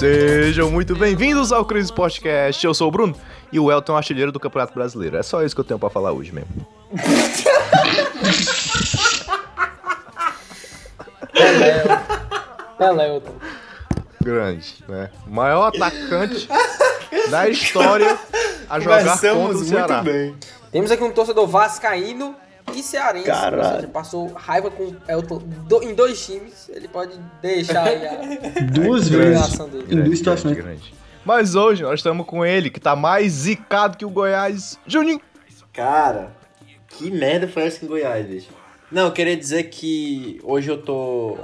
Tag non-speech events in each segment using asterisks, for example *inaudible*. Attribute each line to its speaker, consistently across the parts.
Speaker 1: Sejam muito bem-vindos ao Cris Podcast. Eu sou o Bruno e o Elton é o artilheiro do Campeonato Brasileiro. É só isso que eu tenho pra falar hoje mesmo.
Speaker 2: Pelé, Elton.
Speaker 1: Grande, né? Maior atacante da história a jogar contra o Ceará.
Speaker 3: muito bem.
Speaker 2: Temos aqui um torcedor vascaíno e cearense.
Speaker 3: Caralho.
Speaker 2: Ou seja, passou raiva com Elton do- em dois times. Ele pode deixar aí a... *laughs*
Speaker 3: Duas vezes. Em duas situações.
Speaker 1: Mas hoje nós estamos com ele, que tá mais zicado que o Goiás, Juninho.
Speaker 4: Cara, que merda foi essa em Goiás, bicho? Não, eu queria dizer que hoje eu tô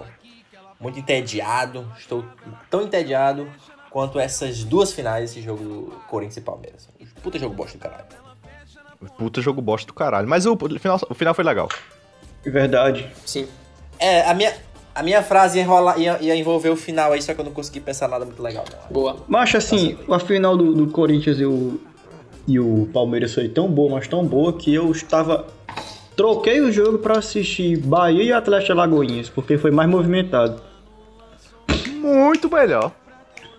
Speaker 4: muito entediado. Estou tão entediado quanto essas duas finais desse jogo do Corinthians e Palmeiras. Puta jogo bosta do caralho.
Speaker 1: Puta jogo bosta do caralho. Mas o final, o final foi legal.
Speaker 3: Verdade.
Speaker 2: Sim.
Speaker 4: É, a minha, a minha frase ia, enrolar, ia, ia envolver o final aí, só que eu não consegui pensar nada muito legal. Não.
Speaker 2: Boa.
Speaker 3: Mas assim, a final do, do Corinthians e o, e o Palmeiras foi tão boa, mas tão boa, que eu estava. Troquei o jogo pra assistir Bahia e Atlético Alagoinhas, porque foi mais movimentado.
Speaker 1: Muito melhor.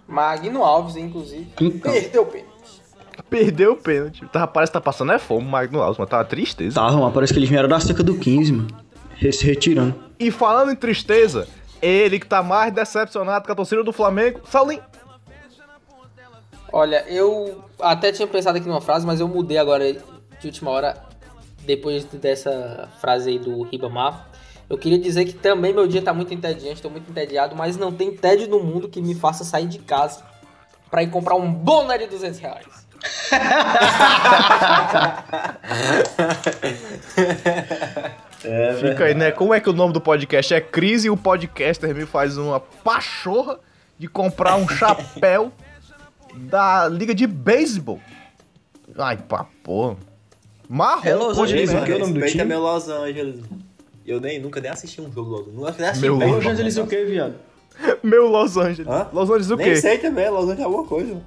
Speaker 2: Magno Alves, inclusive,
Speaker 3: Então.
Speaker 2: perdeu o pênalti.
Speaker 1: Perdeu o pênalti. Tá, parece que tá passando é fome, Magno Alves, mas tá uma tristeza.
Speaker 3: Tava, mas parece que eles vieram da seca do 15, mano. Se retirando.
Speaker 1: E falando em tristeza, ele que tá mais decepcionado com a torcida do Flamengo, Saulinho.
Speaker 2: Olha, eu até tinha pensado aqui numa frase, mas eu mudei agora de última hora, depois dessa frase aí do Ribamar. Eu queria dizer que também meu dia tá muito entediante, tô muito entediado, mas não tem tédio no mundo que me faça sair de casa pra ir comprar um boné de 200 reais.
Speaker 1: Fica aí, né? Como é que o nome do podcast é Crise e o podcaster me faz uma pachorra de comprar um chapéu *laughs* da liga de beisebol. Ai, pá, pô. Marrom,
Speaker 3: É Los Angeles, o que é o nome do time?
Speaker 4: meu Los Angeles. Eu nem, nunca nem assisti um jogo Angeles. Nunca nem assisti
Speaker 1: Meu Los
Speaker 3: Angeles
Speaker 4: né?
Speaker 3: o que, viado? *laughs*
Speaker 1: Meu Los Angeles.
Speaker 4: Hã?
Speaker 1: Los Angeles o
Speaker 4: Nem
Speaker 1: quê?
Speaker 4: sei também, Los Angeles é alguma coisa.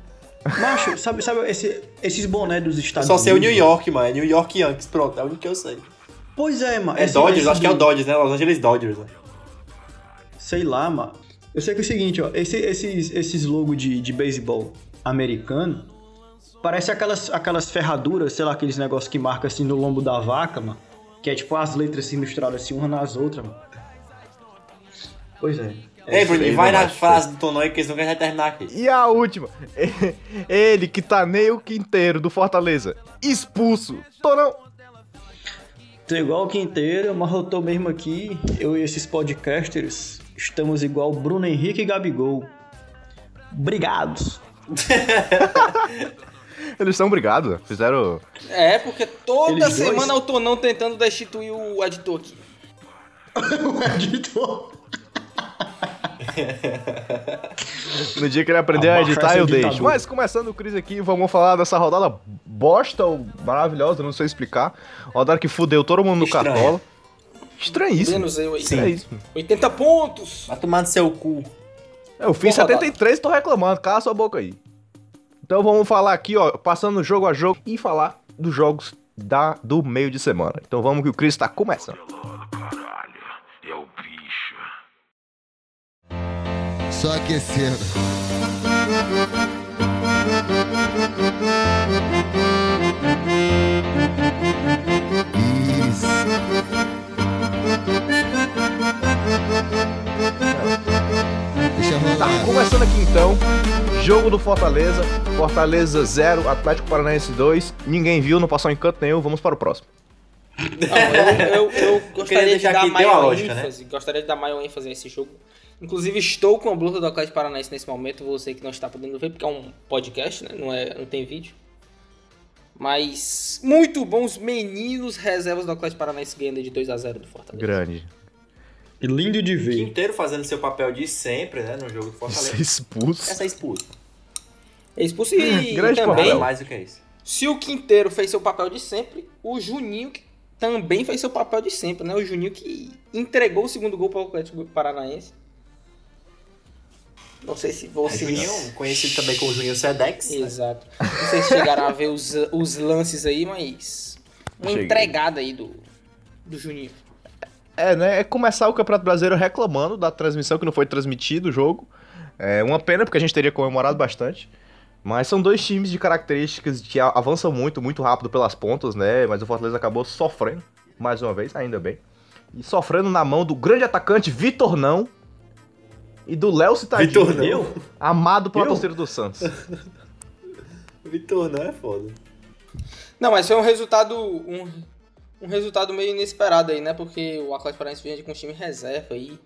Speaker 3: Macho, sabe, sabe esse- esses bonés dos Estados
Speaker 4: Só
Speaker 3: Unidos?
Speaker 4: sei o New York, mano. É New York Yankees, pronto, é o único que eu sei.
Speaker 3: Pois é, mano.
Speaker 4: É
Speaker 3: Esse-
Speaker 4: Dodgers,
Speaker 3: esse
Speaker 4: acho que é o
Speaker 3: do-
Speaker 4: Dodgers, né? Los Angeles Dodgers. Né?
Speaker 3: Sei lá, mano. Eu sei que é o seguinte, ó. esse- esses, esses logos de, de beisebol americano parece aquelas, aquelas ferraduras, sei lá, aqueles negócios que marca assim no lombo da vaca, mano. Que é tipo as letras assim misturadas assim, uma nas outras, mano. Pois é.
Speaker 4: Ei, Bruno, vai na frase do Tonão aí que eles não querem terminar aqui.
Speaker 1: E a última. *laughs* Ele que tá nem o quinteiro do Fortaleza. Expulso. Tô não.
Speaker 3: Tô igual o Quinteiro, mas eu tô mesmo aqui, eu e esses podcasters, estamos igual Bruno Henrique e Gabigol. Obrigados. *laughs*
Speaker 1: Eles estão brigados. Fizeram.
Speaker 2: É, porque toda
Speaker 3: Eles dois?
Speaker 2: semana eu tô não tentando destituir o editor aqui. *laughs*
Speaker 3: Editor.
Speaker 1: No dia que ele aprender a
Speaker 3: Abafa
Speaker 1: editar, eu
Speaker 3: ditadura.
Speaker 1: deixo. Mas começando o Cris aqui, vamos falar dessa rodada bosta ou maravilhosa, não sei explicar. Rodada que fudeu todo mundo no
Speaker 4: Estranha.
Speaker 1: cartola. Estranhíssimo.
Speaker 2: Menos eu aí.
Speaker 1: Estranhíssimo.
Speaker 2: 80 pontos!
Speaker 4: Vai tomar no seu cu.
Speaker 1: Eu fiz
Speaker 2: Boa
Speaker 1: 73 e tô reclamando, cala sua boca aí. Então vamos falar aqui, ó, passando jogo a jogo e falar dos jogos da, do meio de semana. Então vamos que o Cris tá começando.
Speaker 5: Só aquecendo. Isso. Deixa
Speaker 1: Tá,
Speaker 5: rolar.
Speaker 1: começando aqui então. Jogo do Fortaleza. Fortaleza 0, Atlético Paranaense 2. Ninguém viu, não passou em canto nenhum. Vamos para o próximo.
Speaker 2: Não, eu, eu, eu gostaria de dar maior
Speaker 4: lógica, né?
Speaker 2: ênfase. Gostaria de dar maior ênfase a esse jogo. Inclusive, estou com a blusa do Atlético Paranaense nesse momento. Você que não está podendo ver, porque é um podcast, né? Não, é, não tem vídeo. Mas muito bons meninos reservas do Atlético Paranaense ganhando de 2 a 0 do Fortaleza.
Speaker 1: Grande.
Speaker 3: E lindo de ver.
Speaker 4: Quinteiro fazendo seu papel de sempre, né? No jogo do Fortaleza.
Speaker 1: expulso.
Speaker 4: Essa é expulso.
Speaker 2: É expulso e
Speaker 1: Grande
Speaker 2: também,
Speaker 1: papel.
Speaker 4: mais do que isso.
Speaker 2: se o Quinteiro fez seu papel de sempre, o Juninho que também fez seu papel de sempre, né? O Juninho que entregou o segundo gol para o Atlético Paranaense. Não sei se vocês...
Speaker 4: Juninho, conhecido também como Juninho Sedex. né?
Speaker 2: Exato. Não sei se chegaram a ver os, os lances aí, mas. Uma
Speaker 1: Cheguei.
Speaker 2: entregada aí do, do Juninho.
Speaker 1: É, né? É começar o Campeonato Brasileiro reclamando da transmissão que não foi transmitido o jogo. É uma pena, porque a gente teria comemorado bastante. Mas são dois times de características que avançam muito, muito rápido pelas pontas, né? Mas o Fortaleza acabou sofrendo, mais uma vez, ainda bem. E sofrendo na mão do grande atacante Vitor Não e do Léo Citadinho.
Speaker 4: Vitor Não?
Speaker 1: Amado pela torcida do Santos. *laughs*
Speaker 4: Vitor não é foda.
Speaker 2: Não, mas foi um resultado. Um, um resultado meio inesperado aí, né? Porque o Atlético Paranaense vinha com um time reserva aí.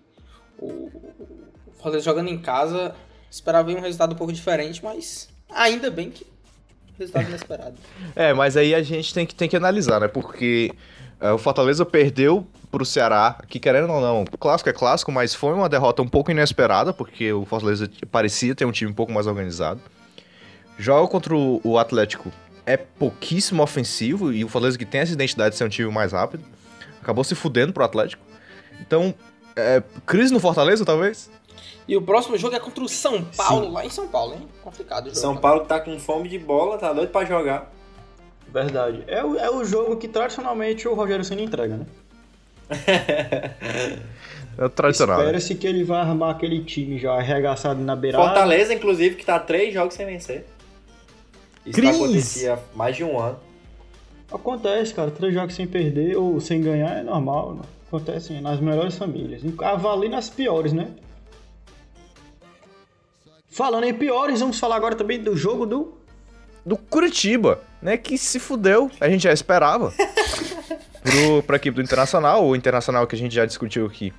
Speaker 2: O, o Fortaleza jogando em casa. Esperava um resultado um pouco diferente, mas ainda bem que. Resultado inesperado. *laughs*
Speaker 1: É, mas aí a gente tem que, tem que analisar, né? Porque o Fortaleza perdeu pro Ceará, que querendo ou não, clássico é clássico, mas foi uma derrota um pouco inesperada, porque o Fortaleza parecia ter um time um pouco mais organizado. Joga contra o, o Atlético é pouquíssimo ofensivo, e o Fortaleza que tem essa identidade de ser um time mais rápido, acabou se fudendo pro Atlético. Então, é, crise no Fortaleza, talvez?
Speaker 2: E o próximo jogo é contra o São Paulo, lá em São Paulo, hein? Complicado o jogo.
Speaker 4: São
Speaker 2: né?
Speaker 4: Paulo tá com fome de bola, tá doido pra jogar.
Speaker 3: Verdade. É o, é o jogo que tradicionalmente o Rogério Senna entrega, né? *laughs*
Speaker 1: É o tradicional. né?
Speaker 3: Espera-se que ele vai armar aquele time já arregaçado na beirada.
Speaker 4: Fortaleza, inclusive, que tá três jogos sem vencer. Isso
Speaker 1: Cris!
Speaker 4: acontecia há mais de um ano.
Speaker 3: Acontece, cara. Três jogos sem perder ou sem ganhar é normal. Né? Acontece nas melhores famílias. Avalie nas piores, né? Falando em piores, vamos falar agora também do jogo do.
Speaker 1: do Curitiba, né? Que se fudeu, a gente já esperava. *laughs* Pro, pra equipe do Internacional, o Internacional que a gente já discutiu aqui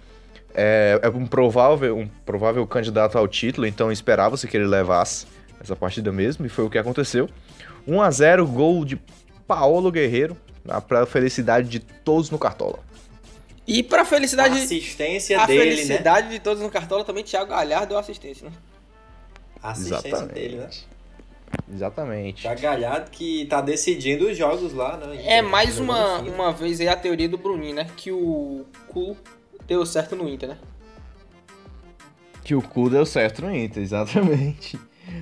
Speaker 1: é, é um, provável, um provável candidato ao título, então esperava-se que ele levasse essa partida mesmo, e foi o que aconteceu. 1 a 0 gol de Paolo Guerreiro, na pra felicidade de todos no Cartola.
Speaker 2: E pra felicidade.
Speaker 4: assistência
Speaker 2: a
Speaker 4: dele, né?
Speaker 2: felicidade de todos no Cartola também, Thiago Galhardo deu assistência, né?
Speaker 4: Assistência dele, né?
Speaker 1: Exatamente.
Speaker 4: Já Galhardo que tá decidindo os jogos lá, né?
Speaker 2: É mais
Speaker 4: Jogando
Speaker 2: uma, uma vez aí a teoria do Bruninho, né? Que o cu deu certo no Inter, né?
Speaker 1: Que o cu deu certo no Inter, exatamente.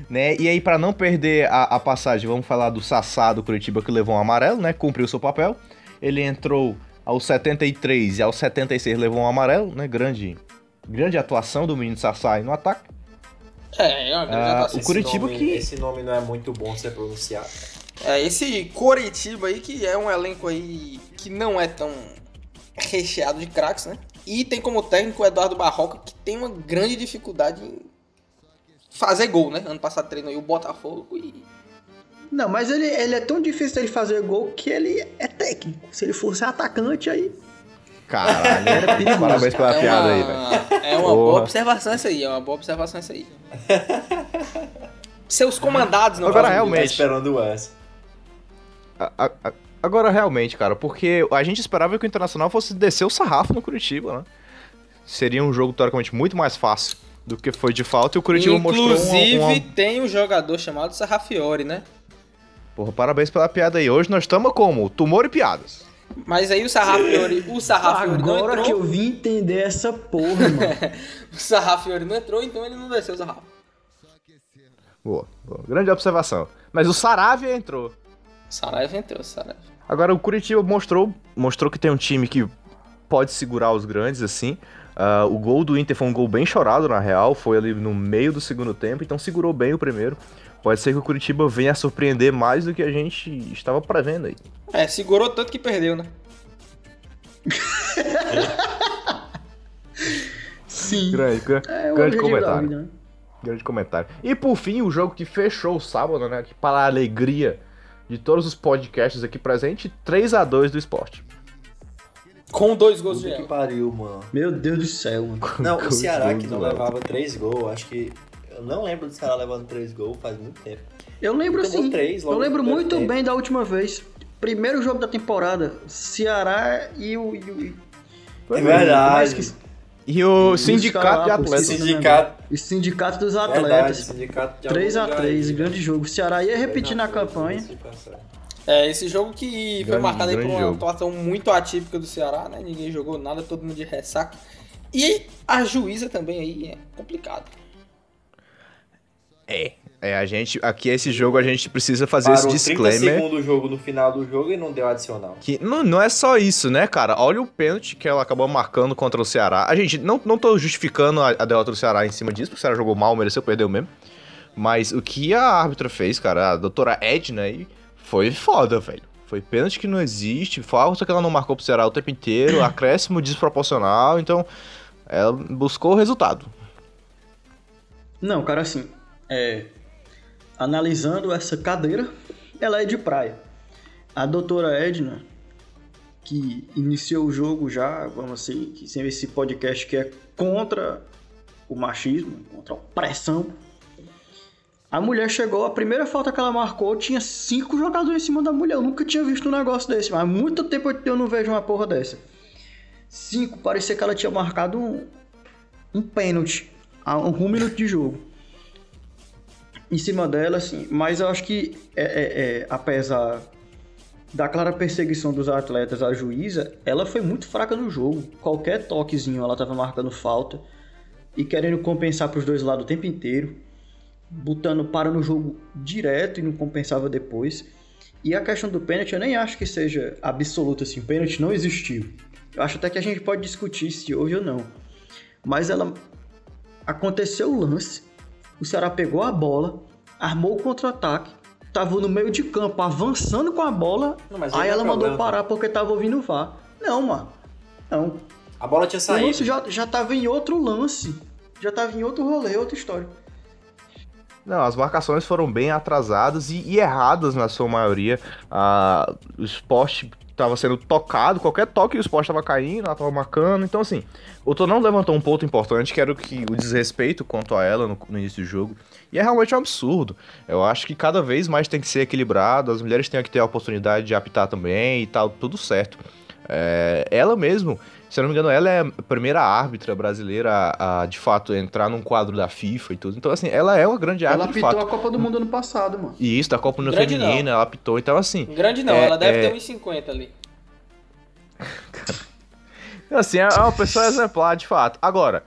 Speaker 1: Né? E aí, pra não perder a, a passagem, vamos falar do Sassá do Curitiba que levou um amarelo, né? Cumpriu seu papel. Ele entrou aos 73 e aos 76 levou um amarelo, né? Grande, grande atuação do menino Sassá aí no ataque.
Speaker 2: É, é uma grande
Speaker 1: Ah, o Curitiba
Speaker 4: Esse nome-
Speaker 1: que-
Speaker 4: Esse nome não é muito bom ser pronunciado.
Speaker 2: É, esse Coritiba aí, que é um elenco aí que não é tão recheado de craques, né? E tem como técnico o Eduardo Barroca, que tem uma grande dificuldade em fazer gol, né? Ano passado treinou aí o Botafogo e...
Speaker 3: Não, mas ele, ele é tão difícil dele fazer gol que ele é técnico. Se ele fosse atacante, aí.
Speaker 1: Caralho,
Speaker 3: Era perigoso.
Speaker 1: parabéns pela
Speaker 2: é
Speaker 1: piada
Speaker 2: uma,
Speaker 1: aí, velho.
Speaker 2: É uma
Speaker 1: Porra.
Speaker 2: boa observação essa aí, é uma boa observação essa aí. *laughs* Seus comandados não
Speaker 1: Agora,
Speaker 2: gol.
Speaker 4: Tá
Speaker 1: realmente.
Speaker 4: esperando
Speaker 1: a- a- Agora, realmente, cara, porque a gente esperava que o Internacional fosse descer o sarrafo no Curitiba, né? Seria um jogo, teoricamente, muito mais fácil do que foi de falta e o Curitiba mostrou
Speaker 2: Inclusive,
Speaker 1: uma, uma...
Speaker 2: tem um jogador chamado Sarrafiore, né?
Speaker 1: Porra, parabéns pela piada aí. Hoje nós estamos como? Tumor e piadas.
Speaker 2: Mas aí o Sarrafiore, o Sarrafiore não
Speaker 3: Agora
Speaker 2: entrou.
Speaker 3: que eu vim entender essa porra, mano. *laughs*
Speaker 2: O Sarrafiore não entrou, então ele não desceu o Sarrafo.
Speaker 1: Boa, boa. Grande observação. Mas o Saravia entrou.
Speaker 2: Saraiva entrou, Saraiva.
Speaker 1: Agora, o Curitiba mostrou, mostrou que tem um time que pode segurar os grandes, assim. Ah, o gol do Inter foi um gol bem chorado, na real. Foi ali no meio do segundo tempo, então segurou bem o primeiro. Pode ser que o Curitiba venha a surpreender mais do que a gente estava prevendo aí.
Speaker 2: É, segurou tanto que perdeu, né? *laughs*
Speaker 3: Sim.
Speaker 1: Grande, gra-
Speaker 3: É o
Speaker 1: grande
Speaker 3: objetivo da
Speaker 1: comentário.
Speaker 3: vida, né?
Speaker 1: Grande comentário. E por fim, o jogo que fechou o sábado, né? Que para a alegria de todos os podcasts aqui presentes, 3 a 2 do esporte.
Speaker 2: Com dois gols de
Speaker 4: que pariu, mano.
Speaker 3: Meu Deus do céu, mano.
Speaker 4: Não, o Ceará que não levava três gols, acho que. Eu não lembro do Ceará levando três gols faz muito tempo.
Speaker 3: Eu lembro
Speaker 4: Tomou
Speaker 3: sim.
Speaker 4: três
Speaker 3: eu lembro muito
Speaker 4: tempo.
Speaker 3: bem da última vez. Primeiro jogo da temporada, Ceará e o. E o
Speaker 4: É verdade.
Speaker 3: que-
Speaker 1: E o Sindicato
Speaker 3: caras
Speaker 1: de
Speaker 3: pô,
Speaker 1: Atletas.
Speaker 4: Sindicato.
Speaker 3: o Sindicato dos
Speaker 4: Verdade,
Speaker 3: Atletas.
Speaker 4: sindicato de
Speaker 3: 3x3,
Speaker 4: algum
Speaker 3: grande jogo. O Ceará ia repetir na campanha.
Speaker 2: É, esse jogo que foi
Speaker 1: Grande-
Speaker 2: marcado aí por uma
Speaker 1: jogo.
Speaker 2: atuação muito atípica do Ceará, né? Ninguém jogou nada, todo mundo de ressaca. E a juíza também aí é complicado.
Speaker 1: É. É, a gente, aqui esse jogo a gente precisa fazer
Speaker 4: Parou
Speaker 1: esse
Speaker 4: 30
Speaker 1: disclaimer.
Speaker 4: segundos do jogo no final do jogo e não deu adicional.
Speaker 1: Que não, não é só isso, né, cara? Olha o pênalti que ela acabou marcando contra o Ceará. A gente, não, não tô justificando a, a derrota do Ceará em cima disso, porque o Ceará jogou mal, mereceu, perdeu mesmo. Mas o que a árbitra fez, cara, a doutora Edna aí, foi foda, velho. Foi pênalti que não existe, falta que ela não marcou pro Ceará o tempo inteiro, *coughs* acréscimo desproporcional, então ela buscou o resultado.
Speaker 3: Não, cara, assim, é, analisando essa cadeira, ela é de praia. A doutora Edna, que iniciou o jogo já, vamos assim, que sem esse podcast que é contra o machismo, contra a opressão. A mulher chegou, a primeira falta que ela marcou tinha cinco jogadores em cima da mulher. Eu nunca tinha visto um negócio desse, mas há muito tempo eu não vejo uma porra dessa. Cinco, parecia que ela tinha marcado um, um pênalti um minuto de jogo em cima dela, assim. Mas eu acho que, é, é, é, apesar da clara perseguição dos atletas à juíza, ela foi muito fraca no jogo. Qualquer toquezinho ela tava marcando falta e querendo compensar pros dois lados o tempo inteiro, botando para no jogo direto e não compensava depois. E a questão do pênalti, eu nem acho que seja absoluta assim, o pênalti não existiu. Eu acho até que a gente pode discutir se houve ou não. Mas ela aconteceu o lance, o Ceará pegou a bola, armou o contra-ataque, tava no meio de campo avançando com a bola,
Speaker 4: Não, mas
Speaker 3: aí
Speaker 4: é
Speaker 3: ela mandou
Speaker 4: problema.
Speaker 3: parar porque tava ouvindo o VAR. Não, mano. Não.
Speaker 4: A bola tinha
Speaker 3: O
Speaker 4: saído.
Speaker 3: lance já, já tava em outro lance. Já tava em outro rolê, outra história.
Speaker 1: Não, as marcações foram bem atrasadas e, e erradas na sua maioria. Ah, o esporte estava sendo tocado, qualquer toque o esporte estava caindo, ela estava marcando. Então, assim, o Tonão levantou um ponto importante, que era o, que, o desrespeito quanto a ela no, no início do jogo. E é realmente um absurdo. Eu acho que cada vez mais tem que ser equilibrado, as mulheres têm que ter a oportunidade de apitar também e tal, tudo certo. É, ela mesmo, se eu não me engano, ela é a primeira árbitra brasileira a, a, de fato entrar num quadro da FIFA e tudo. Então, assim, ela é uma grande
Speaker 3: Ela
Speaker 1: árbitra de
Speaker 3: apitou
Speaker 1: fato.
Speaker 3: a Copa do Mundo ano passado, mano.
Speaker 1: E isso, da Copa no
Speaker 2: Grande
Speaker 1: Feminina, ela apitou. Então, assim,
Speaker 2: Grande não,
Speaker 1: É,
Speaker 2: ela deve
Speaker 1: é-
Speaker 2: ter uns 50 ali.
Speaker 1: assim, é uma pessoa exemplar, de fato. Agora,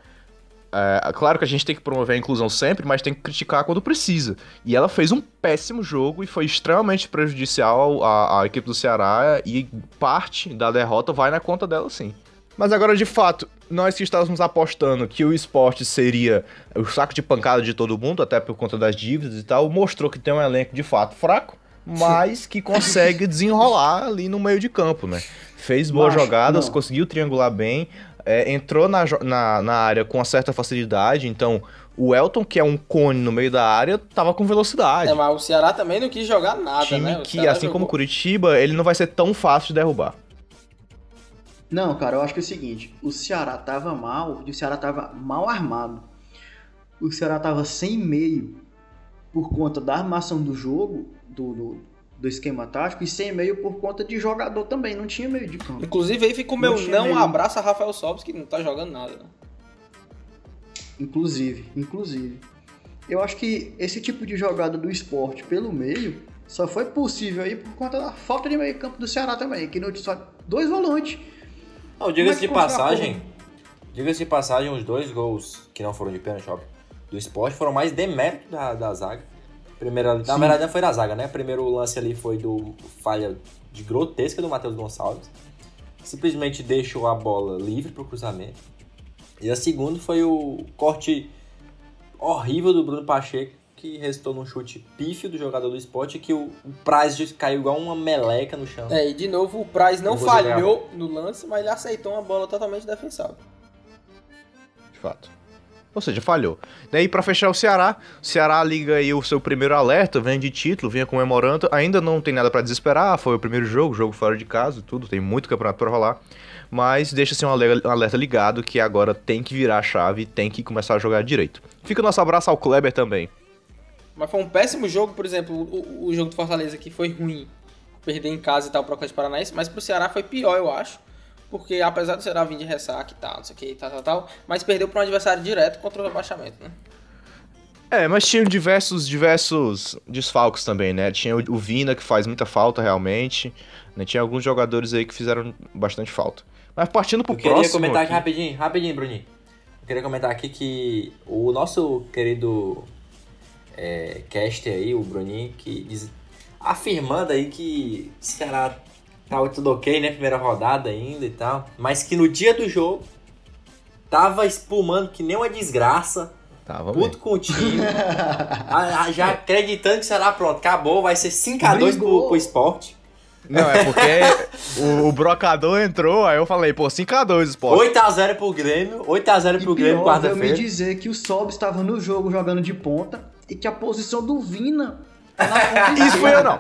Speaker 1: é, claro que a gente tem que promover a inclusão sempre, mas tem que criticar quando precisa. E ela fez um péssimo jogo e foi extremamente prejudicial à, à equipe do Ceará e parte da derrota vai na conta dela, sim. Mas agora, de fato, nós que estávamos apostando que o esporte seria o saco de pancada de todo mundo, até por conta das dívidas e tal, mostrou que tem um elenco de fato fraco, mas que consegue *laughs* desenrolar ali no meio de campo, né? Fez boas
Speaker 3: Macho,
Speaker 1: jogadas,
Speaker 3: não.
Speaker 1: conseguiu triangular bem, é, entrou na, na, na área com uma certa facilidade, então o Elton, que é um cone no meio da área, tava com velocidade.
Speaker 2: É, mas o Ceará também não quis jogar nada,
Speaker 1: Time
Speaker 2: né? O
Speaker 1: que,
Speaker 2: Ceará
Speaker 1: assim como
Speaker 2: jogou-
Speaker 1: Curitiba, ele não vai ser tão fácil de derrubar.
Speaker 3: Não, cara, eu acho que é o seguinte, o Ceará tava mal, e o Ceará tava mal armado. O Ceará tava sem meio por conta da armação do jogo, do, do, do esquema tático, e sem meio por conta de jogador também, não tinha meio de campo.
Speaker 2: Inclusive aí fica o
Speaker 3: Não
Speaker 2: meu não
Speaker 3: meio.
Speaker 2: abraça Rafael Sobis, que não tá jogando nada. né?
Speaker 3: Inclusive, inclusive. Eu acho que esse tipo de jogada do esporte pelo meio só foi possível aí por conta da falta de meio campo do Ceará também, que não tinha só dois volantes.
Speaker 4: Não, diga-se de passagem. Diga-se de passagem, os dois gols que não foram de pênalti, óbvio, do esporte foram mais demérito da, da zaga. Primeira, na
Speaker 3: Sim.
Speaker 4: verdade, não foi da zaga, né? Primeiro lance ali foi do falha de grotesca do Matheus Gonçalves. Simplesmente deixou a bola livre pro cruzamento. E a segunda foi o corte horrível do Bruno Pacheco, que restou num chute pífio do jogador do esporte, que o, o Price caiu igual uma meleca no chão.
Speaker 2: É, e de novo o Price não falhou no lance, mas ele aceitou uma bola totalmente defensável.
Speaker 1: De fato. Ou seja, falhou. Daí, pra fechar o Ceará, o Ceará liga aí o seu primeiro alerta, vem de título, vinha comemorando. Ainda não tem nada pra desesperar, foi o primeiro jogo, jogo fora de casa, tudo, tem muito campeonato pra rolar. Mas deixa assim um um alerta ligado que agora tem que virar a chave, tem que começar a jogar direito. Fica o nosso abraço ao Kleber também.
Speaker 2: Mas foi um péssimo jogo, por exemplo, o, o jogo do Fortaleza que foi ruim, perder em casa e tal pro Atlético Paranaense, mas pro Ceará foi pior, eu acho. Porque apesar do Ceará vir de ressaca e tal, não sei o que, tal, tal, tal, mas perdeu para um adversário direto contra o rebaixamento, né?
Speaker 1: É, mas tinha diversos, diversos desfalques também, né? Tinha o, o Vina, que faz muita falta realmente. Né? Tinha alguns jogadores aí que fizeram bastante falta. Mas partindo pro
Speaker 4: Eu queria
Speaker 1: próximo.
Speaker 4: comentar aqui
Speaker 1: aqui-
Speaker 4: rapidinho, rapidinho, Bruninho. Eu queria comentar aqui que o nosso querido é, caster aí, o Bruninho, que diz, afirmando aí que o Ceará tava tudo ok, né? Primeira rodada ainda e tal. Mas que no dia do jogo tava espumando que nem uma desgraça.
Speaker 1: Tava
Speaker 4: Puto
Speaker 1: bem.
Speaker 4: com o time. *laughs* a- a- já acreditando que será pronto, acabou, vai ser 5x2 pro, pro esporte.
Speaker 1: Não, é porque o, o brocador entrou, aí eu falei, pô, 5x2 Sport.
Speaker 4: 8x0 pro Grêmio, 8x0
Speaker 3: E
Speaker 4: pro Grêmio
Speaker 3: pior, veio me
Speaker 4: quarta-feira.
Speaker 3: dizer que o Sob estava no jogo jogando de ponta e que a posição do Vina *laughs* tá
Speaker 1: Isso foi eu não.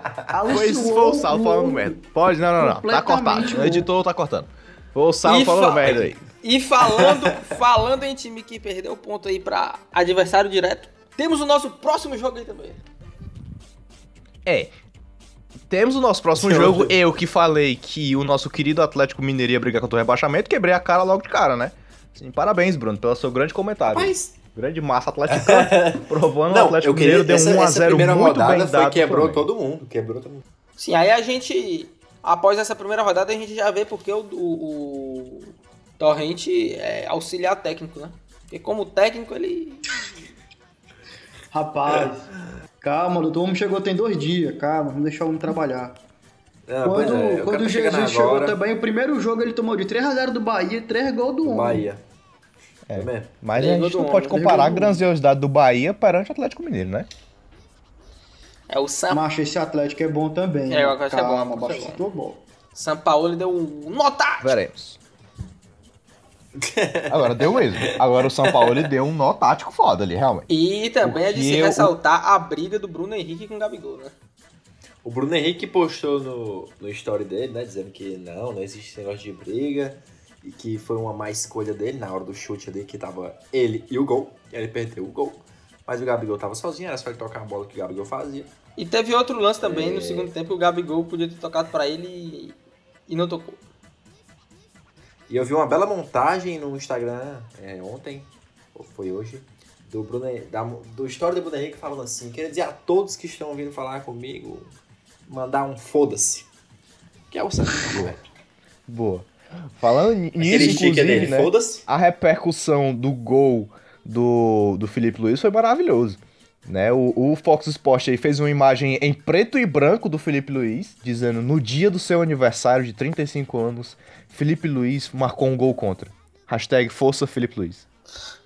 Speaker 1: Foi, isso foi o Sal
Speaker 3: o-
Speaker 1: falando merda. Pode, não, não, não. Tá cortado. O
Speaker 3: o-
Speaker 1: editor tá cortando. Foi o Sal
Speaker 2: E
Speaker 1: falando
Speaker 2: fa-
Speaker 1: merda aí.
Speaker 2: E falando, *laughs* falando em time que perdeu ponto aí pra adversário direto, temos o nosso próximo jogo aí também.
Speaker 1: É. Temos o nosso próximo
Speaker 4: Seu
Speaker 1: jogo.
Speaker 4: Deus.
Speaker 1: Eu que falei que o nosso querido Atlético Mineiro ia brigar contra o rebaixamento, quebrei a cara logo de cara, né? Sim, parabéns, Bruno, pelo seu grande comentário.
Speaker 4: Mas,
Speaker 1: Grande massa atleticana. *laughs* provando o Atlético Mineiro deu
Speaker 4: essa,
Speaker 1: 1 a
Speaker 4: essa
Speaker 1: 0
Speaker 4: primeira
Speaker 1: muito
Speaker 4: rodada
Speaker 1: bem
Speaker 4: foi
Speaker 1: dado.
Speaker 4: quebrou todo mundo, quebrou todo mundo.
Speaker 2: Sim, aí a gente, após essa primeira rodada, a gente já vê porque o, o, o Torrente é auxiliar técnico, né? Porque como técnico ele.
Speaker 3: Rapaz, calma, doutor. O homem chegou tem dois dias. Calma, vamos deixar o homem trabalhar.
Speaker 4: Não,
Speaker 3: quando
Speaker 4: é,
Speaker 3: quando o Jesus chegou
Speaker 4: agora,
Speaker 3: também, o primeiro jogo ele tomou de 3x0 do Bahia e 3 gols do homem.
Speaker 4: Bahia.
Speaker 1: É. Mas a
Speaker 2: Lembra
Speaker 1: gente não
Speaker 2: homem,
Speaker 1: pode comparar a grandiosidade do Bahia perante o Atlético Mineiro, né?
Speaker 2: É o Sam,
Speaker 3: Macho, esse Atlético é bom também.
Speaker 2: É, eu acho que é
Speaker 3: Calma,
Speaker 2: bom, que é
Speaker 3: bom.
Speaker 2: São Paulo deu um nota!
Speaker 1: Veremos. Agora deu mesmo. Agora o São Paulo ele deu um nó tático foda ali, realmente.
Speaker 2: E também é de se
Speaker 1: Porque o-
Speaker 2: ressaltar a briga do Bruno Henrique com o Gabigol, né?
Speaker 4: O Bruno Henrique postou no, no story dele, né? Dizendo que não, não existe esse negócio de briga. E que foi uma má escolha dele na hora do chute ali, que tava ele e o gol. Ele perdeu o gol. Mas o Gabigol tava sozinho, era só ele tocar a bola que o Gabigol fazia.
Speaker 2: E teve outro lance também
Speaker 4: É.
Speaker 2: no segundo tempo que o Gabigol podia ter tocado pra ele e, e não tocou.
Speaker 4: E eu vi uma bela montagem no Instagram é, ontem, ou foi hoje, do, Bruno, da, do história do Bruno Henrique falando assim: queria dizer a todos que estão vindo falar comigo, mandar um foda-se. Que é o sentimento.
Speaker 1: Boa. Falando ni- nisso, inclusive,
Speaker 4: dele,
Speaker 1: né?
Speaker 4: foda-se.
Speaker 1: a repercussão do gol do, do Felipe Luiz foi maravilhoso. Né? O, o Fox Sport aí fez uma imagem em preto e branco do Felipe Luiz, dizendo no dia do seu aniversário de 35 anos, Felipe Luiz marcou um gol contra. Hashtag Força Felipe Luiz.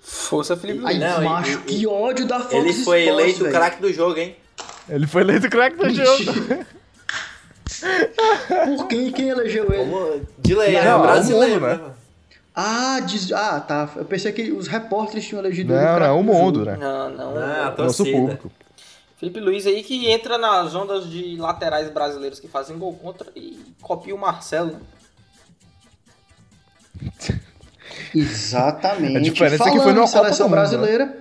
Speaker 2: Força Felipe
Speaker 3: Ai,
Speaker 2: Luiz.
Speaker 4: Não,
Speaker 3: macho,
Speaker 4: e-
Speaker 3: que ódio da Fox
Speaker 4: Ele foi
Speaker 3: Sports,
Speaker 4: eleito o craque do jogo, hein?
Speaker 1: Ele foi eleito craque do *laughs* jogo.
Speaker 3: Por quem, quem elegeu ele?
Speaker 4: Como de lei,
Speaker 1: Não,
Speaker 4: né?
Speaker 1: é o
Speaker 4: brasileiro,
Speaker 1: mundo, né?
Speaker 4: né?
Speaker 3: Ah, diz... ah, tá. Eu pensei que os repórteres tinham elegido ele
Speaker 1: Não, não, o
Speaker 3: do
Speaker 1: mundo, né?
Speaker 2: Não, não.
Speaker 4: Não, a
Speaker 1: Nosso público.
Speaker 2: Felipe Luiz aí que entra nas ondas de laterais brasileiros que fazem gol contra e copia o Marcelo. *laughs*
Speaker 3: Exatamente.
Speaker 1: A diferença é que
Speaker 3: Falando
Speaker 1: foi numa
Speaker 3: em seleção
Speaker 1: Copa do Mundo, né?
Speaker 3: brasileira.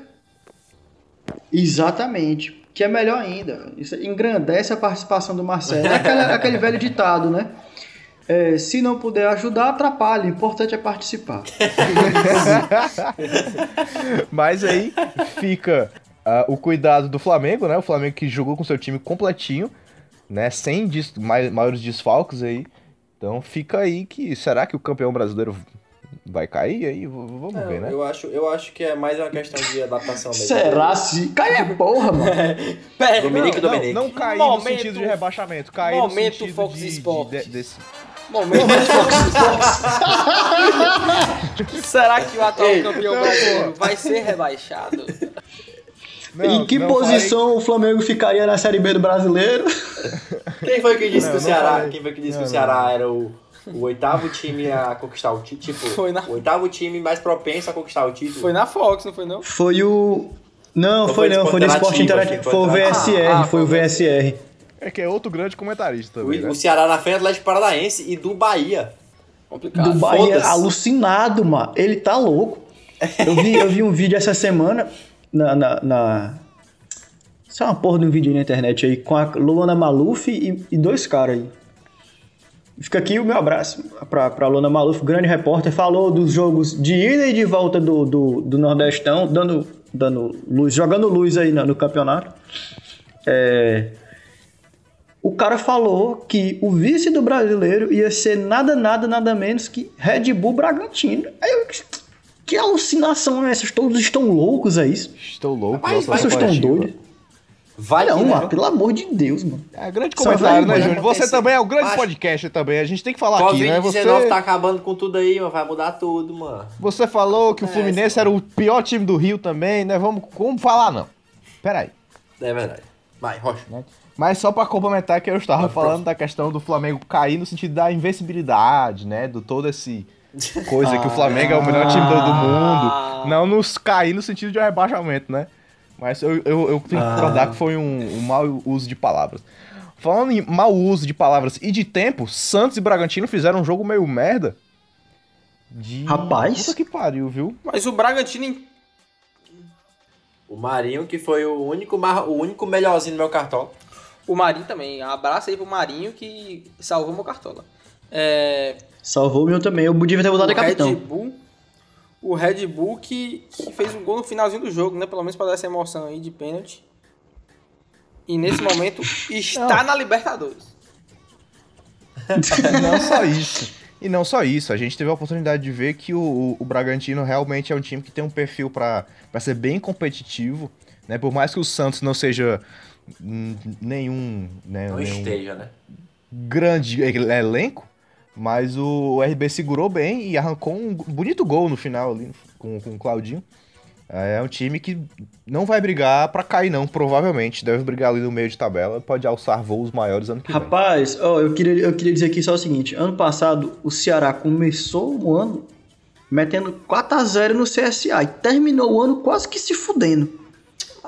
Speaker 3: Exatamente. Que é melhor ainda. Isso engrandece a participação do Marcelo. É aquela- *laughs* aquele velho ditado, né? É, se não puder ajudar, atrapalha. O importante é participar. *laughs*
Speaker 1: Mas aí fica ah, o cuidado do Flamengo, né? O Flamengo que jogou com seu time completinho, né? Sem des- mai- maiores desfalques aí. Então fica aí que será que o campeão brasileiro vai cair aí? Vamos
Speaker 4: Não,
Speaker 1: ver, né?
Speaker 4: eu, acho, eu acho que é mais uma questão de adaptação mesmo.
Speaker 3: Será se. Cai a porra, mano. *laughs*
Speaker 2: Pera,
Speaker 4: Dominique
Speaker 1: não,
Speaker 4: Dominique.
Speaker 1: não cair
Speaker 2: Momento-
Speaker 1: no sentido de rebaixamento, cair
Speaker 2: momento
Speaker 1: no sentido
Speaker 2: Fox
Speaker 1: de, de-
Speaker 2: Sports.
Speaker 1: de- desse...
Speaker 2: Momento. *laughs* Será que o atual
Speaker 4: Ei,
Speaker 2: campeão
Speaker 1: não,
Speaker 2: brasileiro vai ser rebaixado?
Speaker 1: Não,
Speaker 3: em que
Speaker 1: não
Speaker 3: posição o Flamengo ficaria na Série B do brasileiro?
Speaker 4: Quem foi que disse
Speaker 1: Não,
Speaker 4: que o
Speaker 1: não
Speaker 4: Ceará,
Speaker 1: falei.
Speaker 4: quem foi que disse
Speaker 1: Não,
Speaker 4: que o Ceará era o, o oitavo time a conquistar o título? Tipo,
Speaker 2: Foi na-
Speaker 4: o oitavo time mais propenso a conquistar o título.
Speaker 2: Foi na Fox, não foi não?
Speaker 3: Foi o. Não, foi
Speaker 4: foi
Speaker 3: não, foi do Esporte
Speaker 4: Interativo, foi
Speaker 3: Foi o. VSR,
Speaker 2: Ah, ah,
Speaker 3: foi o
Speaker 2: o
Speaker 3: VSR.
Speaker 1: É que é outro grande comentarista
Speaker 4: O,
Speaker 1: também, né?
Speaker 4: o Ceará na frente do Atlético Paranaense e do Bahia.
Speaker 2: Complicado.
Speaker 3: Do Bahia, alucinado, mano. Ele tá louco. Eu vi, eu vi um vídeo essa semana na. na, na... Isso é uma porra de um vídeo na internet aí, com a Luana Maluf e, e dois caras aí. Fica aqui o meu abraço pra, pra Luana Maluf, grande repórter, falou dos jogos de ida e de volta do, do, do Nordestão, dando, dando luz, jogando luz aí no, no campeonato. É, o cara falou que o vice do brasileiro ia ser nada, nada, nada menos que Red Bull Bragantino. Aí eu, que alucinação é essa? Todos estão loucos, é isso?
Speaker 1: Estou louco.
Speaker 4: Rapaz,
Speaker 1: nossa
Speaker 4: mas
Speaker 3: Vocês estão doidos?
Speaker 4: Vai
Speaker 3: não, mano,
Speaker 4: não.
Speaker 3: pelo amor de Deus, mano.
Speaker 1: É grande comentário, né, Júnior? Você também é o grande
Speaker 4: Acho-
Speaker 1: podcast também. A gente tem que falar aqui, né? Você,
Speaker 4: Covid-19 tá acabando com tudo aí, mano. Vai mudar tudo, mano.
Speaker 1: você falou que o
Speaker 4: É,
Speaker 1: Fluminense era o pior time do Rio também, né? Vamos, vamos falar, não. Pera aí.
Speaker 4: É verdade. Vai, Rocha.
Speaker 1: Mas só pra complementar que eu estava
Speaker 4: Vai,
Speaker 1: falando
Speaker 4: próximo.
Speaker 1: da questão do Flamengo cair no sentido da invencibilidade, né? Do todo esse coisa que o *laughs* Flamengo é o melhor time do, do mundo. Não nos cair no sentido de um rebaixamento, né? Mas eu, eu, eu tenho que
Speaker 4: Ah.
Speaker 1: concordar que foi um, um mau uso de palavras. Falando em mau uso de palavras e de tempo, Santos e Bragantino fizeram um jogo meio merda. De...
Speaker 3: Rapaz.
Speaker 1: Puta que pariu, viu?
Speaker 2: Mas o Bragantino
Speaker 4: O Marinho, que foi o único, mar- o único melhorzinho do meu cartão.
Speaker 2: O Marinho também. Abraço aí pro Marinho que salvou meu cartola. É,
Speaker 3: Salvou o meu também. Eu devia ter botado de
Speaker 2: o Red
Speaker 3: capitão.
Speaker 2: Bull. O Red Bull que, que fez um gol no finalzinho do jogo, né? Pelo menos pra dar essa emoção aí de pênalti. E nesse momento *laughs* está na Libertadores.
Speaker 1: E não só isso. E não só isso, a gente teve a oportunidade de ver que o, o Bragantino realmente é um time que tem um perfil pra ser bem competitivo, né? Por mais que o Santos não seja hum, nenhum, né,
Speaker 4: Não
Speaker 1: nenhum
Speaker 4: esteja, né?
Speaker 1: grande elenco, mas o RB segurou bem e arrancou um bonito gol no final ali com, com o Claudinho. É um time que não vai brigar pra cair não, provavelmente. Deve brigar ali no meio de tabela, pode alçar voos maiores ano que vem.
Speaker 3: Rapaz, ó, eu, queria, eu queria dizer aqui só o seguinte: ano passado o Ceará começou o ano metendo 4x0 no CSA e terminou o ano quase que se fudendo.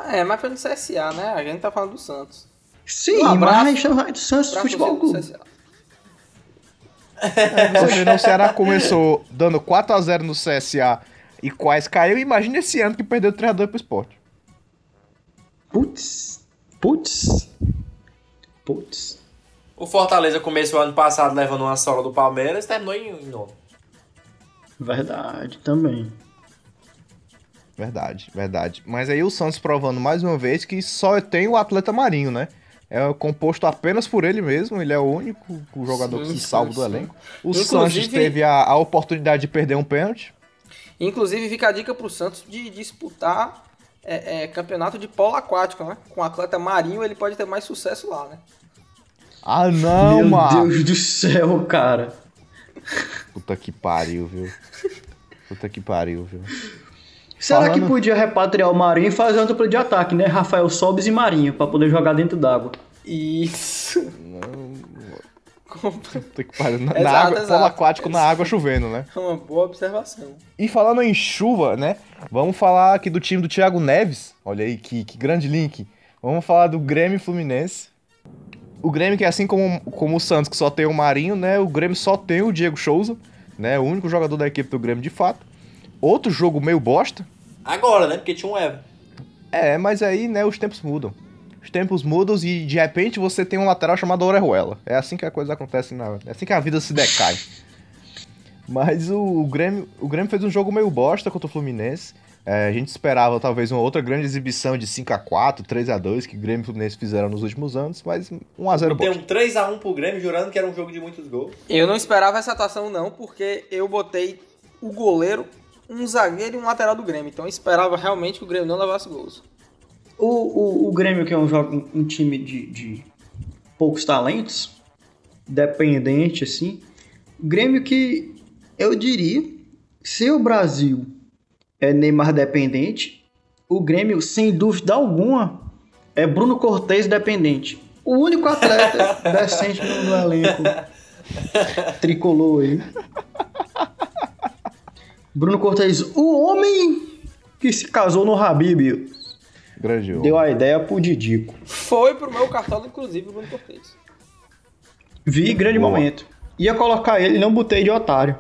Speaker 2: É, mas foi no CSA, né? A gente tá falando do Santos.
Speaker 3: Sim,
Speaker 2: Um abraço.
Speaker 3: mas a gente chama de Santos Futebol
Speaker 2: do
Speaker 3: Clube.
Speaker 2: CSA.
Speaker 1: Você *laughs* né, o Ceará começou dando 4x0 no CSA e quase caiu. Imagina esse ano que perdeu o treinador pro esporte.
Speaker 3: Putz, putz, putz.
Speaker 4: O Fortaleza começou ano passado levando uma sola do Palmeiras e terminou em, em nono.
Speaker 3: Verdade, também.
Speaker 1: Verdade, verdade. Mas aí o Santos provando mais uma vez que só tem o atleta Marinho, né? É composto apenas por ele mesmo, ele é o único jogador que
Speaker 2: Sim,
Speaker 1: se
Speaker 2: sim,
Speaker 1: salva do elenco. O
Speaker 2: Inclusive-
Speaker 1: Sanches teve a, a oportunidade de perder um pênalti.
Speaker 2: Inclusive, fica a dica pro Santos de disputar é, é, campeonato de polo aquático, né? Com o atleta Marinho, ele pode ter mais sucesso lá, né?
Speaker 1: Ah, não,
Speaker 3: Meu
Speaker 1: mano!
Speaker 3: Deus do céu, cara.
Speaker 1: Puta que pariu, viu? Puta que pariu, viu?
Speaker 3: Será
Speaker 1: Falando-
Speaker 3: que podia repatriar o Marinho e fazer uma dupla de ataque, né? Rafael Sobes e Marinho, pra poder jogar dentro d'água.
Speaker 2: Isso.
Speaker 1: Puta que pariu. Na, na
Speaker 2: Exato,
Speaker 1: água,
Speaker 2: exato.
Speaker 1: polo aquático na água chovendo, né?
Speaker 2: É uma boa observação.
Speaker 1: E falando em chuva, né? Vamos falar aqui do time do Thiago Neves. Olha aí, que, que grande link. Vamos falar do Grêmio Fluminense. O Grêmio, que assim como, como o Santos, que só tem o Marinho, né? O Grêmio só tem o Diego Souza, né? O único jogador da equipe do Grêmio de fato. Outro jogo meio bosta.
Speaker 4: Agora, né? Porque tinha um Evan.
Speaker 1: É, mas aí, né, os tempos mudam. Os tempos mudam e de repente você tem um lateral chamado Orejuela. É assim que a coisa acontece na. É assim que a vida se decai. Mas o, o Grêmio, o Grêmio fez um jogo meio bosta contra o Fluminense. É, a gente esperava talvez uma outra grande exibição de 5x4, 3x2 que o Grêmio e o Fluminense fizeram nos últimos anos, mas 1x0
Speaker 4: Tem um 3x1 pro Grêmio, jurando que era um jogo de muitos gols.
Speaker 2: Eu não esperava essa atuação, não, porque eu botei o goleiro, um zagueiro e um lateral do Grêmio. Então eu esperava realmente que o Grêmio não levasse gols.
Speaker 3: O, o, o Grêmio, que é um, jogo, um time de, de poucos talentos, dependente, assim. Grêmio que eu diria, se o Brasil é Neymar dependente, o Grêmio, sem dúvida alguma, é Bruno Cortez dependente. O único atleta *laughs* decente no, no elenco *laughs* tricolor aí. Bruno Cortez, o homem que se casou no Habib.
Speaker 1: Grande jogo.
Speaker 3: Deu a ideia pro Didico.
Speaker 2: Foi pro meu cartola, inclusive, o Bruno Cortez.
Speaker 3: Vi grande
Speaker 1: Boa.
Speaker 3: momento. Ia colocar ele, não botei de otário.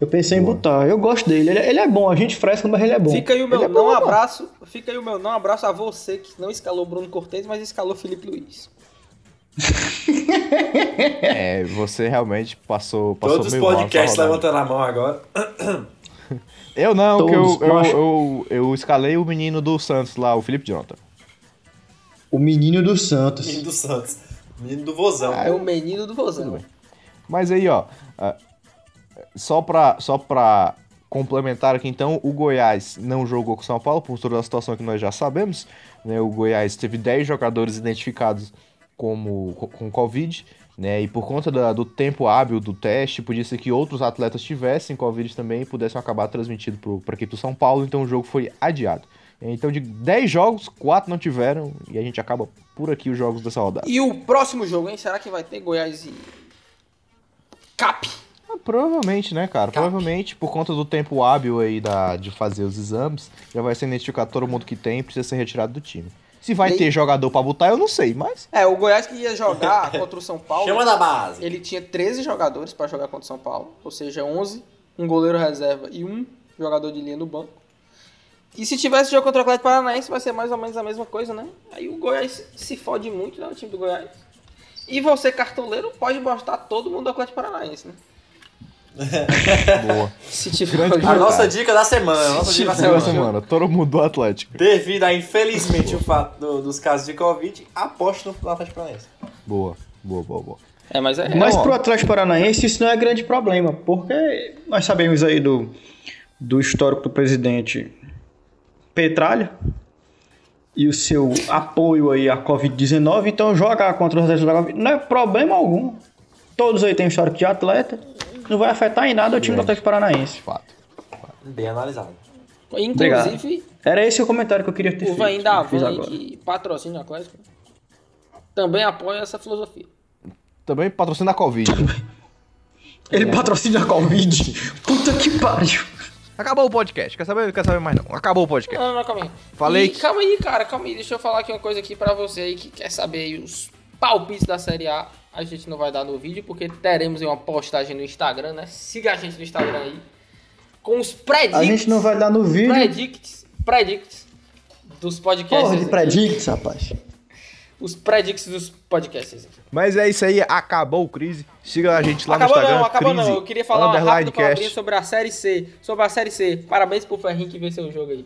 Speaker 3: Eu pensei em
Speaker 1: Boa.
Speaker 3: botar. Eu gosto dele. Ele, ele é bom, a gente fresca, mas ele é bom.
Speaker 2: Fica aí o meu
Speaker 3: Ele é
Speaker 2: não
Speaker 3: bom, pô.
Speaker 2: abraço. Fica aí o meu não abraço a você que não escalou Bruno Cortez, mas escalou Felipe Luiz. *laughs*
Speaker 1: É, você realmente passou, passou
Speaker 4: Todos os podcasts levantando a mão agora. *clears throat*
Speaker 1: Eu não, que eu,
Speaker 3: Todos,
Speaker 1: eu,
Speaker 3: macho.
Speaker 1: eu, eu escalei o menino do Santos lá, o Felipe Jonathan.
Speaker 3: O menino do Santos.
Speaker 4: Menino do Santos. Menino do Vozão.
Speaker 2: É o menino do Vozão.
Speaker 1: bem. Mas aí, ó, ah, só pra, só pra complementar aqui então, o Goiás não jogou com o São Paulo por toda a situação que nós já sabemos. Né? O Goiás teve 10 jogadores identificados como com, Covid, né? E por conta da- do tempo hábil do teste, podia ser que outros atletas tivessem Covid também e pudessem acabar transmitido para a equipe do São Paulo, então o jogo foi adiado. Então, de 10 jogos, 4 não tiveram, e a gente acaba por aqui os jogos dessa rodada.
Speaker 2: E o próximo jogo, hein? Será que vai ter Goiás e Cap?
Speaker 1: Ah, Provavelmente, né, cara? Provavelmente, por conta do tempo hábil aí da, de fazer os exames, já vai ser identificado todo mundo que tem e precisa ser retirado do time. Se vai ter jogador pra botar, eu não sei, mas.
Speaker 2: É, o Goiás que ia jogar *laughs* contra o São Paulo.
Speaker 4: Chama da base.
Speaker 2: Ele tinha 13 jogadores para jogar contra o São Paulo, ou seja, 11, um goleiro reserva e um jogador de linha no banco. E se tivesse jogo contra o Atlético Paranaense, vai ser mais ou menos a mesma coisa, né? Aí o Goiás se fode muito, né? O time do Goiás. E você, cartoleiro, pode botar todo mundo do Atlético Paranaense, né?
Speaker 1: Boa.
Speaker 2: Se
Speaker 4: A nossa dica da semana. a Nossa dica da semana.
Speaker 1: semana, todo mundo do Atlético.
Speaker 4: Devido a, infelizmente, o fato do- dos casos de Covid, aposto no Atlético Paranaense.
Speaker 1: Boa, boa, boa, boa.
Speaker 2: É, mas é.
Speaker 3: Mas
Speaker 1: ó.
Speaker 3: pro Atlético Paranaense isso não é grande problema, porque nós sabemos aí do, do histórico do presidente Petralha e o seu apoio aí à Covid-19, então jogar contra os atletas da Covid não é problema algum. Todos aí têm histórico de atleta, não vai afetar em nada o time do Atlético Paranaense.
Speaker 1: Fato.
Speaker 4: Bem analisado.
Speaker 2: Inclusive,
Speaker 3: Era esse o comentário que eu queria ter
Speaker 2: o
Speaker 3: feito.
Speaker 2: Vain da
Speaker 3: eu fiz
Speaker 2: Van, aí,
Speaker 3: agora.
Speaker 2: que patrocina o Atlético, também apoia essa filosofia.
Speaker 1: Também patrocina a Covid. *laughs*
Speaker 3: Ele patrocina a Covid. Puta que pariu.
Speaker 1: Acabou o podcast. Quer saber? Quer saber mais não. Acabou o podcast.
Speaker 2: Não, não, calma aí.
Speaker 1: Falei
Speaker 2: E,
Speaker 1: que-
Speaker 2: Calma aí, cara, calma aí. Deixa eu falar aqui uma coisa aqui pra você aí que quer saber aí os palpites da Série A. A gente não vai dar no vídeo, porque teremos uma postagem no Instagram, né? Siga a gente no Instagram aí. Com os predicts.
Speaker 3: A gente não vai dar no vídeo.
Speaker 2: Predicts. Predicts dos podcasts.
Speaker 3: Porra de predicts, rapaz.
Speaker 2: Os predicts dos podcasts. aqui.
Speaker 1: Mas é isso aí. Acabou o Crise. Siga a gente lá
Speaker 2: acabou
Speaker 1: no Instagram.
Speaker 2: não, acabou
Speaker 1: Crise,
Speaker 2: não. Eu queria falar uma
Speaker 1: underline
Speaker 2: rápida sobre a Série C. Sobre a Série C. Parabéns pro Ferrinho que venceu o jogo aí.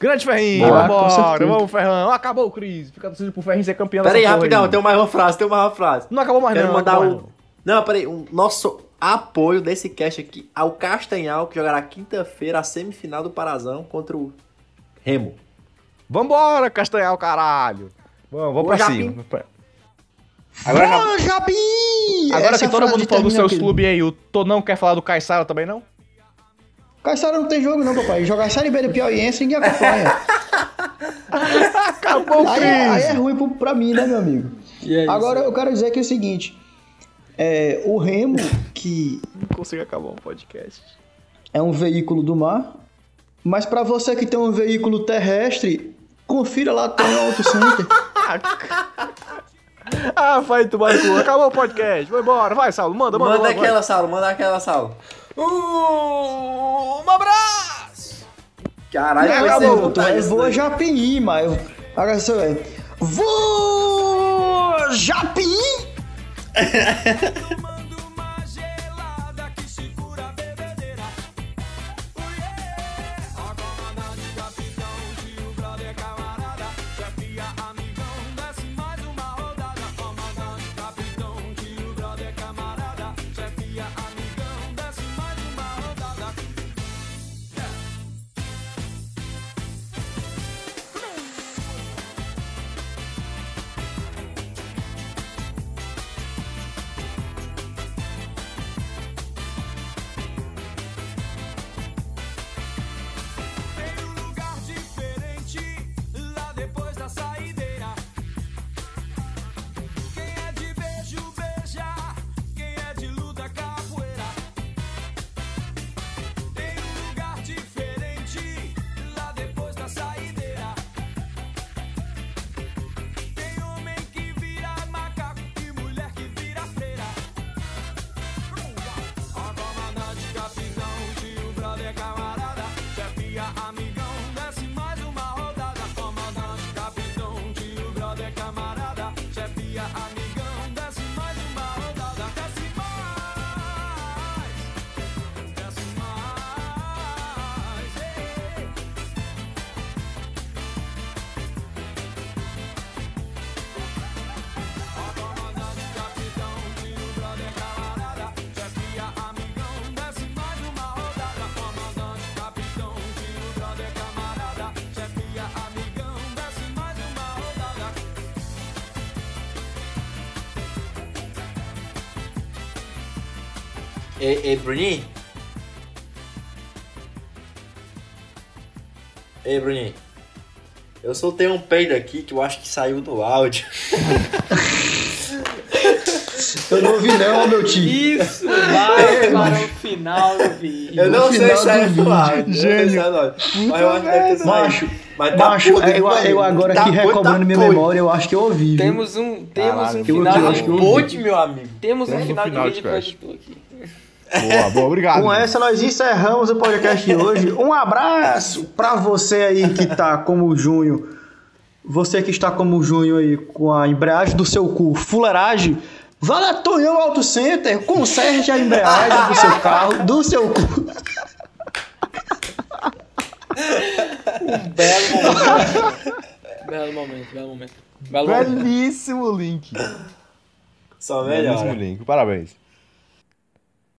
Speaker 1: Grande Ferrinho.
Speaker 3: Boa,
Speaker 1: Vambora. Vamos, Ferrão. Acabou o Crise. Fica torcendo pro Ferrinho ser campeão
Speaker 4: Pera aí, rapidão,
Speaker 1: aí.
Speaker 4: tem mais uma frase, tem mais uma frase.
Speaker 1: Não acabou mais
Speaker 4: Quero
Speaker 1: não.
Speaker 4: mandar um.
Speaker 1: mais
Speaker 4: Não, peraí, um nosso apoio desse cast aqui ao Castanhal, que jogará quinta-feira a semifinal do Parazão contra o Remo.
Speaker 1: Vambora, Castanhal, caralho. Vamos, vamos pra
Speaker 4: Japim.
Speaker 1: cima. Agora,
Speaker 3: Ô, Japim!
Speaker 1: agora
Speaker 3: Essa
Speaker 1: que todo mundo falou dos seus clubes aí, o Tonão quer falar do Caissara também, não?
Speaker 3: Caissara não tem jogo não, papai. Jogar a Série B do Piauiense ninguém acompanha.
Speaker 1: Acabou o
Speaker 3: aí, é- aí é ruim pro- pra mim, né, meu amigo?
Speaker 2: E é isso.
Speaker 3: Agora eu quero dizer que é o seguinte. É, o Remo, que
Speaker 1: Não consigo acabar o podcast.
Speaker 3: é um veículo do mar, mas pra você que tem um veículo terrestre, confira lá tem Auto Center.
Speaker 1: Ah, vai tomar no cu. Acabou o podcast. Vai embora. Vai, Saulo. Manda, manda.
Speaker 4: Manda
Speaker 1: logo, vai.
Speaker 4: aquela, Saulo, manda aquela, Saulo.
Speaker 2: Um abraço!
Speaker 4: Caralho,
Speaker 3: Não, é
Speaker 4: isso
Speaker 3: voa
Speaker 4: daí.
Speaker 3: Japim, mas eu- agora você vai. Vou Japim! *laughs*
Speaker 4: Ei, ei, Bruninho? Ei, Bruninho. Eu soltei um peido aqui que eu acho que saiu do áudio.
Speaker 3: Eu não ouvi não, meu tio.
Speaker 2: Isso vai para o final do vídeo.
Speaker 4: Eu não
Speaker 3: No
Speaker 4: sei
Speaker 3: final
Speaker 4: se saiu
Speaker 3: do
Speaker 4: do
Speaker 3: vídeo.
Speaker 4: áudio. eu não sei se
Speaker 1: Gênio.
Speaker 4: saiu do áudio. Mas eu acho que deve ter.
Speaker 3: Macho,
Speaker 4: Mas tá
Speaker 3: Macho,
Speaker 4: podre,
Speaker 3: eu, eu agora
Speaker 4: Tá
Speaker 3: aqui
Speaker 4: podre,
Speaker 3: recobrando
Speaker 4: tá
Speaker 3: minha
Speaker 4: podre.
Speaker 3: memória, eu acho que eu ouvi. viu?
Speaker 2: Temos um, temos
Speaker 4: Caralho,
Speaker 2: um final.
Speaker 3: eu-
Speaker 4: Ponte, meu amigo.
Speaker 2: Temos um
Speaker 1: Temos um
Speaker 2: final de
Speaker 1: final de
Speaker 2: vídeo aqui.
Speaker 1: Boa, boa, obrigado.
Speaker 3: Com essa, nós encerramos o podcast de hoje. Um abraço pra você aí que tá como o Junho. Você que está como o Junho aí com a embreagem do seu cu, fuleiragem. Vá na Tonhão Auto Center, conserte a embreagem do seu carro, do seu cu.
Speaker 2: Belo momento. belo momento, belo momento. Belo momento.
Speaker 1: Belíssimo link.
Speaker 4: Só
Speaker 1: Belíssimo
Speaker 4: melhor.
Speaker 1: link. Parabéns.